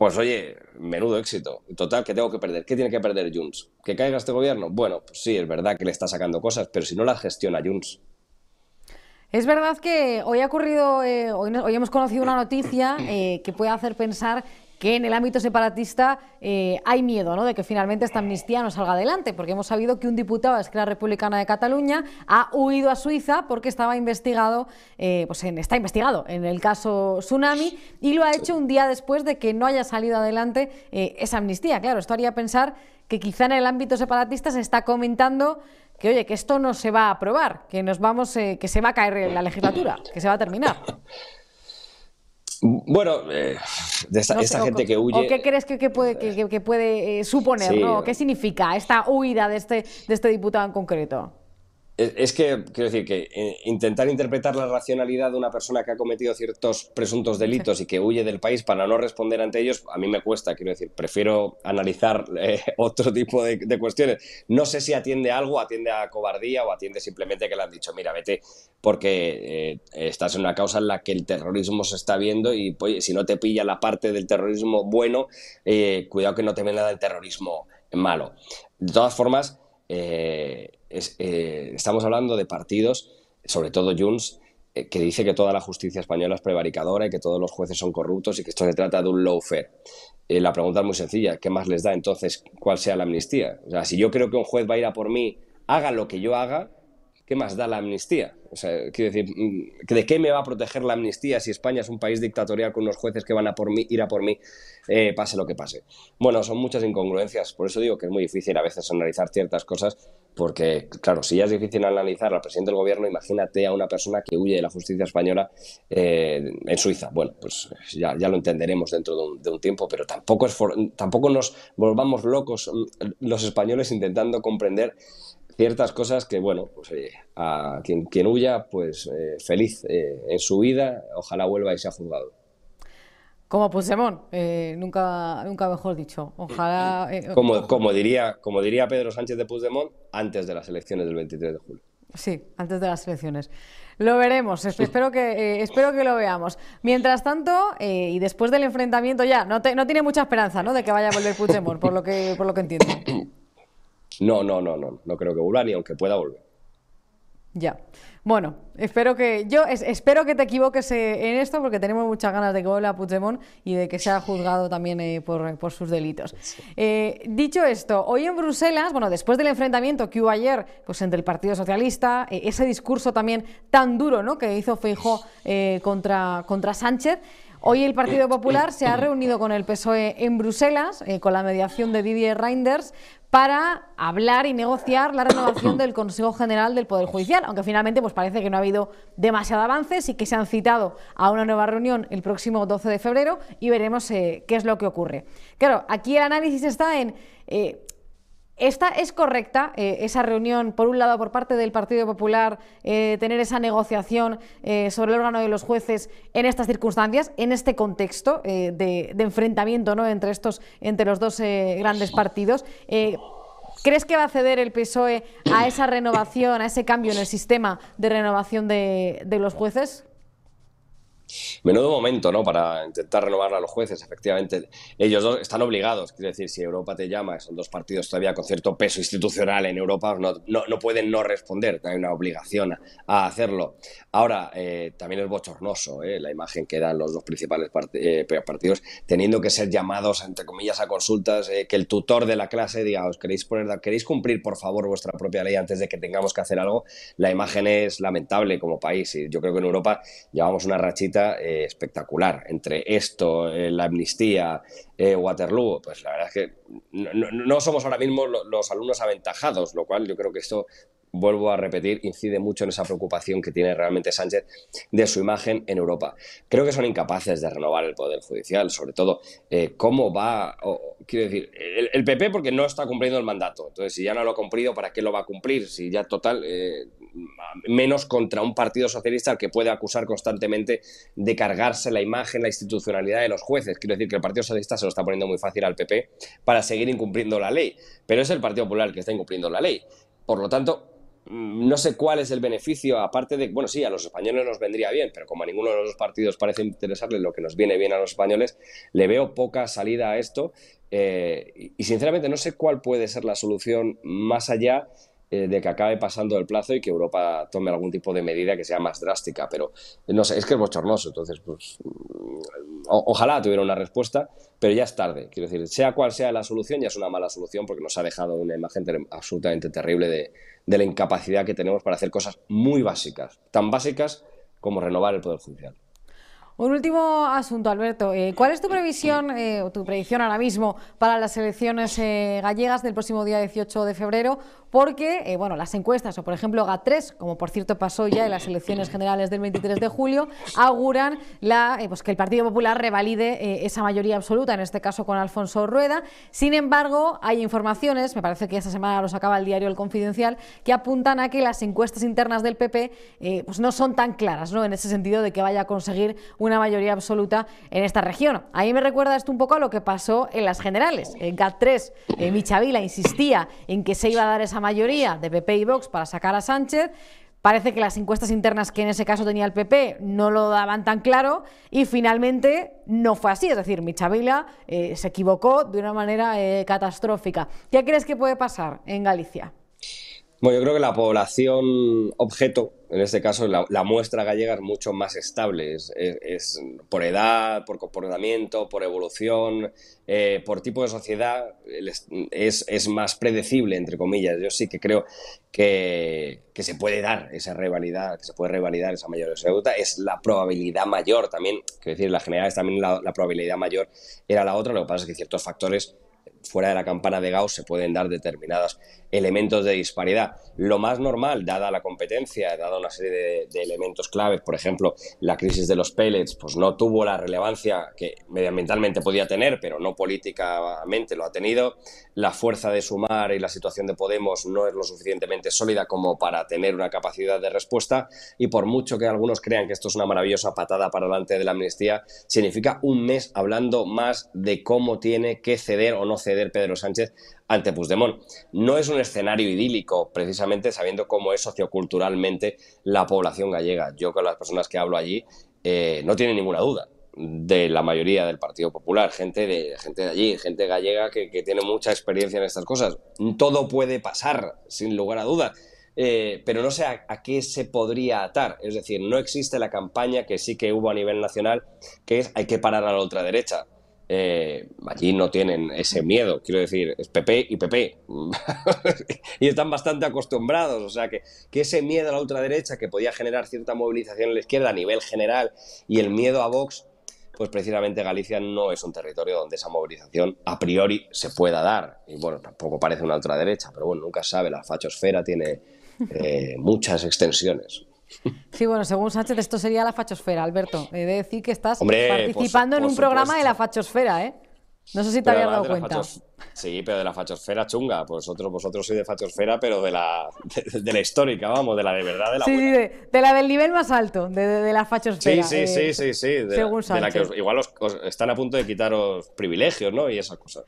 pues oye, menudo éxito. Total, ¿qué tengo que perder? ¿Qué tiene que perder Junts? ¿Que caiga este gobierno? Bueno, pues sí, es verdad que le está sacando cosas, pero si no las gestiona Junts. Es verdad que hoy ha ocurrido, eh, hoy, hemos conocido una noticia eh, que puede hacer pensar que en el ámbito separatista eh, hay miedo ¿no? de que finalmente esta amnistía no salga adelante, porque hemos sabido que un diputado de Esquerra Republicana de Cataluña ha huido a Suiza porque estaba investigado, eh, pues está investigado en el caso Tsunami y lo ha hecho un día después de que no haya salido adelante eh, esa amnistía. Claro, esto haría pensar que quizá en el ámbito separatista se está comentando que oye, que esto no se va a aprobar, que nos vamos, que se va a caer la legislatura, que se va a terminar. Bueno, eh, de esta, gente que huye. qué crees que, puede, que, puede eh, suponer? ¿no? ¿Qué significa esta huida de este, de este diputado en concreto? Es que, quiero decir, que eh, intentar interpretar la racionalidad de una persona que ha cometido ciertos presuntos delitos y que huye del país para no responder ante ellos, a mí me cuesta, quiero decir, prefiero analizar eh, otro tipo de, cuestiones. No sé si atiende a algo, atiende a cobardía o atiende simplemente que le han dicho, mira, vete, porque eh, estás en una causa en la que el terrorismo se está viendo y pues, si no te pilla la parte del terrorismo bueno, cuidado que no te venga del terrorismo malo. De todas formas, eh, estamos hablando de partidos, sobre todo Junts, eh, que dice que toda la justicia española es prevaricadora y que todos los jueces son corruptos y que esto se trata de un lawfare. Eh, la pregunta es muy sencilla, ¿qué más les da entonces cuál sea la amnistía? O sea, si yo creo que un juez va a ir a por mí, haga lo que yo haga, ¿qué más da la amnistía? O sea, quiero decir, mm, ¿de qué me va a proteger la amnistía si España es un país dictatorial con unos jueces que van a por mí, ir a por mí, eh, pase lo que pase? Bueno, son muchas incongruencias, por eso digo que es muy difícil a veces analizar ciertas cosas, porque, claro, si ya es difícil analizar al presidente del gobierno, imagínate a una persona que huye de la justicia española eh, en Suiza. Bueno, pues ya, lo entenderemos dentro de un, de un tiempo, pero tampoco, es tampoco nos volvamos locos mm, los españoles intentando comprender ciertas cosas que, bueno, pues a quien, quien huya, pues eh, feliz eh, en su vida, ojalá vuelva y sea juzgado. Como Puigdemont, eh, nunca, nunca mejor dicho. Ojalá. Eh, como, como, diría, como diría Pedro Sánchez de Puigdemont, antes de las elecciones del 23 de julio. Sí, antes de las elecciones. Lo veremos, espero que, eh, espero que lo veamos. Mientras tanto, y después del enfrentamiento ya, no, no tiene mucha esperanza ¿no? de que vaya a volver Puigdemont, por lo que, por lo que entiendo. No, no, no, no, no creo que vuelva ni aunque pueda volver. Ya. Bueno, espero que yo espero que te equivoques eh, en esto porque tenemos muchas ganas de que vuelva a Puigdemont y de que sea juzgado también eh, por, sus delitos. Eh, dicho esto, hoy en Bruselas, bueno, después del enfrentamiento que hubo ayer pues, entre el Partido Socialista, ese discurso también tan duro ¿no? que hizo Feijó contra, contra Sánchez, Hoy el Partido Popular se ha reunido con el PSOE en Bruselas, con la mediación de Didier Reinders, para hablar y negociar la renovación del Consejo General del Poder Judicial, aunque finalmente pues parece que no ha habido demasiado avance, sí que se han citado a una nueva reunión el próximo 12 de febrero y veremos eh, qué es lo que ocurre. Claro, aquí el análisis está en... Eh, ¿Esta es correcta eh, esa reunión, por un lado, por parte del Partido Popular, tener esa negociación sobre el órgano de los jueces en estas circunstancias, en este contexto de, enfrentamiento ¿no? entre, estos, entre los dos grandes partidos? ¿Crees que va a ceder el PSOE a esa renovación, a ese cambio en el sistema de renovación de los jueces? Menudo momento, ¿no? Para intentar renovar a los jueces, efectivamente. Ellos están obligados, quiero decir, si Europa te llama, son dos partidos todavía con cierto peso institucional en Europa, no, pueden no responder, hay una obligación a, hacerlo. Ahora, eh, también es bochornoso ¿eh? la imagen que dan los dos principales eh, partidos, teniendo que ser llamados, entre comillas, a consultas, que el tutor de la clase diga, os queréis, poner, queréis cumplir, por favor, vuestra propia ley antes de que tengamos que hacer algo. La imagen es lamentable como país y yo creo que en Europa llevamos una rachita eh, espectacular. Entre esto, eh, la amnistía, eh, Waterloo, pues la verdad es que no, somos ahora mismo los alumnos aventajados, lo cual yo creo que esto vuelvo a repetir, incide mucho en esa preocupación que tiene realmente Sánchez de su imagen en Europa. Creo que son incapaces de renovar el Poder Judicial, sobre todo cómo va, quiero decir, el, PP porque no está cumpliendo el mandato. Entonces, si ya no lo ha cumplido, ¿para qué lo va a cumplir? Si ya total, menos contra un partido socialista al que puede acusar constantemente de cargarse la imagen, la institucionalidad de los jueces. Quiero decir que el Partido Socialista se lo está poniendo muy fácil al PP para seguir incumpliendo la ley, pero es el Partido Popular el que está incumpliendo la ley. Por lo tanto, mm, no sé cuál es el beneficio, aparte de, bueno, sí, a los españoles nos vendría bien, pero como a ninguno de los dos partidos parece interesarle lo que nos viene bien a los españoles, le veo poca salida a esto eh, y sinceramente no sé cuál puede ser la solución más allá eh, de que acabe pasando el plazo y que Europa tome algún tipo de medida que sea más drástica. Pero no sé, es que es bochornoso. Entonces, pues mm, ojalá tuviera una respuesta, pero ya es tarde. Quiero decir, sea cual sea la solución, ya es una mala solución porque nos ha dejado una imagen absolutamente terrible de la incapacidad que tenemos para hacer cosas muy básicas, tan básicas como renovar el Poder Judicial. Un último asunto, Alberto. Eh, ¿Cuál es tu previsión eh, o tu predicción ahora mismo para las elecciones eh, gallegas del próximo día 18 de febrero? Porque, bueno, las encuestas, o por ejemplo GAT3, como por cierto pasó ya en las elecciones generales del 23 de julio, auguran la, pues que el Partido Popular revalide esa mayoría absoluta, en este caso con Alfonso Rueda. Sin embargo, hay informaciones, me parece que esta semana los acaba el diario El Confidencial, que apuntan a que las encuestas internas del PP pues no son tan claras, ¿no? En ese sentido de que vaya a conseguir una mayoría absoluta en esta región. A mí me recuerda esto un poco a lo que pasó en las generales. En GAT3, eh, Michavila insistía en que se iba a dar esa mayoría de PP y Vox para sacar a Sánchez. Parece que las encuestas internas que en ese caso tenía el PP no lo daban tan claro y finalmente no fue así. Es decir, Michavila eh, se equivocó de una manera eh, catastrófica. ¿Qué crees que puede pasar en Galicia? Bueno, yo creo que la población objeto, en este caso la, muestra gallega es mucho más estable, es, por edad, por comportamiento, por evolución, eh, por tipo de sociedad, es, más predecible, entre comillas. Yo sí que creo que, se puede dar esa rivalidad, que se puede revalidar esa mayor absoluta, es la probabilidad mayor también, quiero decir, la general es también la, la probabilidad mayor era la otra, lo que pasa es que ciertos factores fuera de la campana de Gauss se pueden dar determinados elementos de disparidad. Lo más normal, dada la competencia, dada una serie de, elementos claves, por ejemplo, la crisis de los pellets, pues no tuvo la relevancia que medioambientalmente podía tener, pero no políticamente lo ha tenido. La fuerza de Sumar y la situación de Podemos no es lo suficientemente sólida como para tener una capacidad de respuesta y por mucho que algunos crean que esto es una maravillosa patada para delante de la amnistía, significa un mes hablando más de cómo tiene que ceder o no ceder Pedro Sánchez ante Puigdemont. No es un escenario idílico, precisamente sabiendo cómo es socioculturalmente la población gallega. Yo con las personas que hablo allí eh, no tienen ninguna duda de la mayoría del Partido Popular, gente de, gente de allí, gente gallega que, tiene mucha experiencia en estas cosas. Todo puede pasar, sin lugar a dudas, eh, pero no sé a, a, qué se podría atar. Es decir, no existe la campaña que sí que hubo a nivel nacional, que es hay que parar a la ultraderecha. Eh, allí no tienen ese miedo, quiero decir, es PP y PP. y están bastante acostumbrados, o sea que, que, ese miedo a la ultraderecha que podía generar cierta movilización en la izquierda a nivel general y el miedo a Vox, pues precisamente Galicia no es un territorio donde esa movilización a priori se pueda dar. Y bueno, tampoco parece una ultraderecha, pero bueno, nunca sabe, la fachosfera tiene eh, muchas extensiones. Sí, bueno, según Sánchez, esto sería la fachosfera, Alberto. He de decir que estás participando en un programa de la fachosfera, ¿eh? No sé si te habías dado cuenta. Sí, pero de la fachosfera chunga. Vosotros, vosotros sois de fachosfera, pero de la, de, la histórica, vamos, de la de verdad, de la Sí, de, la del nivel más alto, de, la fachosfera. Sí, sí, eh, sí, sí, sí. según Sánchez. la que igual están a punto de quitaros privilegios, ¿no? Y esas cosas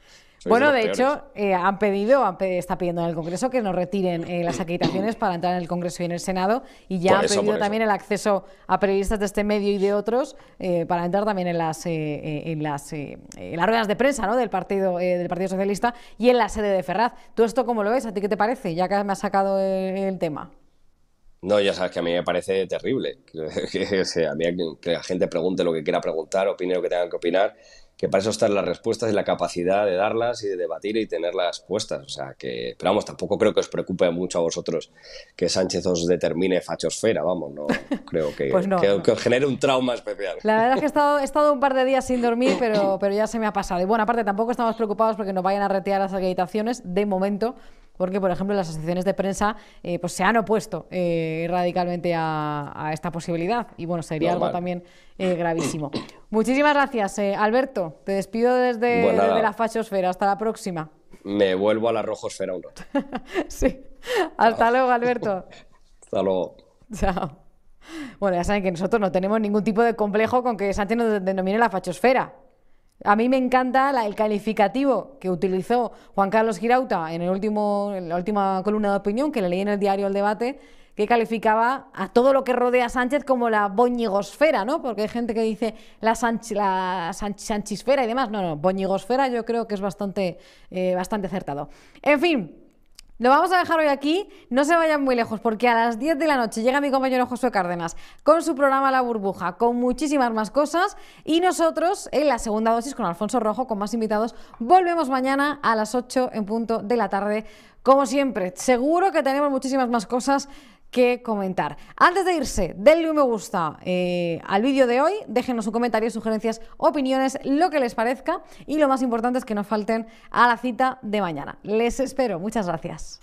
bueno, de, hecho, eh, han pedido, está pidiendo en el Congreso que nos retiren eh, las acreditaciones para entrar en el Congreso y en el Senado y ya han pedido también el acceso a periodistas de este medio y de otros eh, para entrar también en las en las, las ruedas de prensa ¿no? del partido del Partido Socialista y en la sede de Ferraz. ¿Tú esto cómo lo ves? ¿A ti qué te parece? Ya que me has sacado el, tema. No, ya sabes que a mí me parece terrible. Que, a mí que la gente pregunte lo que quiera preguntar, opine lo que tenga que opinar que para eso están las respuestas y la capacidad de darlas y de debatir y tenerlas puestas. O sea, que, pero vamos, tampoco creo que os preocupe mucho a vosotros que Sánchez os determine fachosfera, vamos, no creo que, pues que, os genere un trauma especial. La verdad es que he estado, he estado un par de días sin dormir, pero, pero ya se me ha pasado. Y bueno, aparte tampoco estamos preocupados porque nos vayan a retirar las acreditaciones de momento, porque, por ejemplo, las asociaciones de prensa eh, pues se han opuesto eh, radicalmente a, esta posibilidad. Y bueno, sería algo también eh, gravísimo. Muchísimas gracias, Alberto. Te despido desde, pues la fachosfera. Hasta la próxima. Me vuelvo a la rojosfera un rato. sí. Hasta luego, Alberto. Hasta luego. Chao. Bueno, ya saben que nosotros no tenemos ningún tipo de complejo con que Sánchez nos denomine la fachosfera. A mí me encanta el calificativo que utilizó Juan Carlos Girauta en, el último, la última columna de opinión que le leí en el diario El Debate, que calificaba a todo lo que rodea a Sánchez como la boñigosfera, ¿no? Porque hay gente que dice la, la sanchisfera y demás. No, no, boñigosfera yo creo que es bastante, eh, bastante acertado. En fin, lo vamos a dejar hoy aquí, no se vayan muy lejos porque a las 10 de la noche llega mi compañero Josué Cárdenas con su programa La Burbuja, con muchísimas más cosas y nosotros en la segunda dosis con Alfonso Rojo, con más invitados, volvemos mañana a las 8 en punto de la tarde. Como siempre, seguro que tenemos muchísimas más cosas que comentar. Antes de irse, denle un me gusta eh, al vídeo de hoy, déjenos un comentario, sugerencias, opiniones, lo que les parezca y lo más importante es que no falten a la cita de mañana. Les espero, muchas gracias.